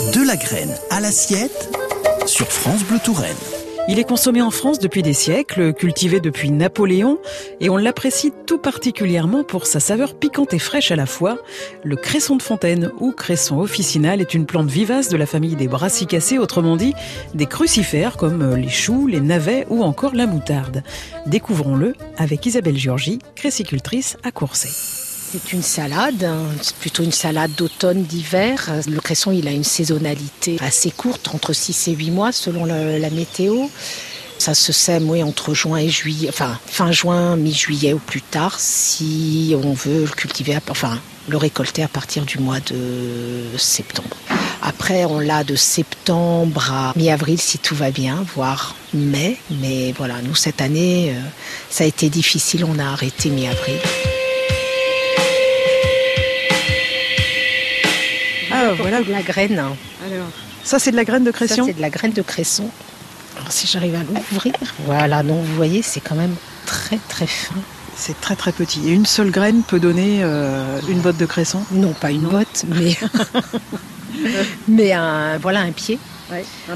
De la graine à l'assiette sur France Bleu Touraine. Il est consommé en France depuis des siècles, cultivé depuis Napoléon, et on l'apprécie tout particulièrement pour sa saveur piquante et fraîche à la fois. Le cresson de fontaine ou cresson officinal est une plante vivace de la famille des brassicacées, autrement dit des crucifères comme les choux, les navets ou encore la moutarde. Découvrons-le avec Isabelle Giorgi, cressicultrice à Courset. C'est une salade, hein. plutôt une salade d'automne, d'hiver. Le cresson, il a une saisonnalité assez courte, entre 6 et 8 mois selon la météo. Ça se sème oui, entre juin et juillet, enfin fin juin, mi-juillet ou plus tard, si on veut le cultiver, enfin le récolter à partir du mois de septembre. Après, on l'a de septembre à mi-avril si tout va bien, voire mai. Mais voilà, nous cette année, euh, ça a été difficile, on a arrêté mi-avril. Ah, voilà. de la graine. Alors, ça c'est de la graine de cresson Ça c'est de la graine de cresson. Alors si j'arrive à l'ouvrir, voilà, donc vous voyez, c'est quand même très très fin. C'est très très petit. Et une seule graine peut donner euh, une botte de cresson Non, pas une botte, mais mais un voilà un pied.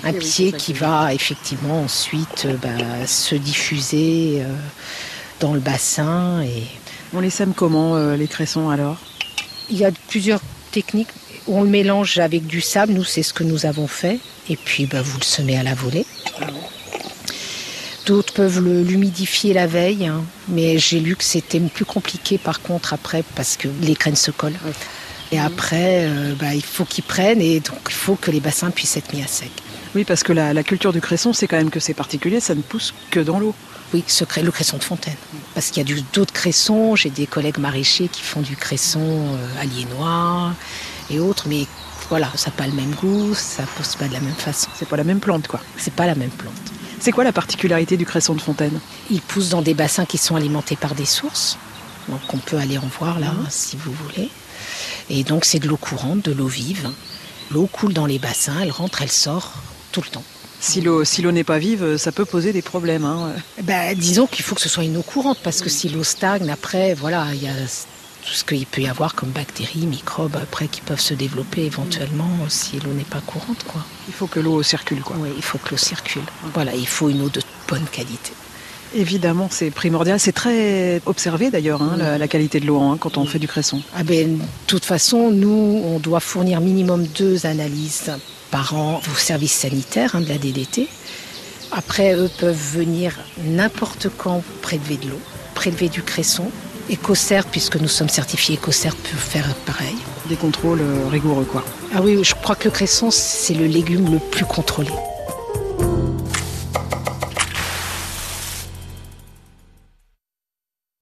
un pied, qui va effectivement ensuite euh, bah, se diffuser euh, dans le bassin et on les sème comment les cressons alors? Il y a plusieurs techniques on le mélange avec du sable, nous c'est ce que nous avons fait, et puis bah, vous le semez à la volée. D'autres peuvent l'humidifier la veille, hein. mais j'ai lu que c'était plus compliqué par contre après parce que les graines se collent. Et après, euh, bah, il faut qu'ils prennent et donc il faut que les bassins puissent être mis à sec. Oui, parce que la, culture du cresson, c'est quand même que c'est particulier, ça ne pousse que dans l'eau. Oui, ce, le cresson de fontaine. Parce qu'il y a d'autres cressons, j'ai des collègues maraîchers qui font du cresson euh, aliénois et autres, mais voilà, ça n'a pas le même goût, ça pousse pas de la même façon. C'est pas la même plante, quoi. C'est pas la même plante. C'est quoi la particularité du cresson de fontaine? Il pousse dans des bassins qui sont alimentés par des sources. Donc on peut aller en voir là, mhm. si vous voulez. Et donc c'est de l'eau courante, de l'eau vive. L'eau coule dans les bassins, elle rentre, elle sort tout le temps. Si l'eau si n'est pas vive, ça peut poser des problèmes. Hein. Ben, disons qu'il faut que ce soit une eau courante, parce que si l'eau stagne, après, voilà, il y a tout ce qu'il peut y avoir comme bactéries, microbes après qui peuvent se développer éventuellement si l'eau n'est pas courante. Quoi. Il faut que l'eau circule. Quoi. Oui, il faut que l'eau circule. Voilà, il faut une eau de bonne qualité. Évidemment, c'est primordial. C'est très observé d'ailleurs, hein, la, qualité de l'eau hein, quand on fait du cresson. Ah ben, de toute façon, nous, on doit fournir minimum deux analyses par an au service sanitaire hein, de la DDT. Après, eux peuvent venir n'importe quand prélever de l'eau, prélever du cresson EcoCert, puisque nous sommes certifiés EcoCert, peut faire pareil. Des contrôles euh, rigoureux, quoi. Ah oui, je crois que le cresson, c'est le légume le plus contrôlé.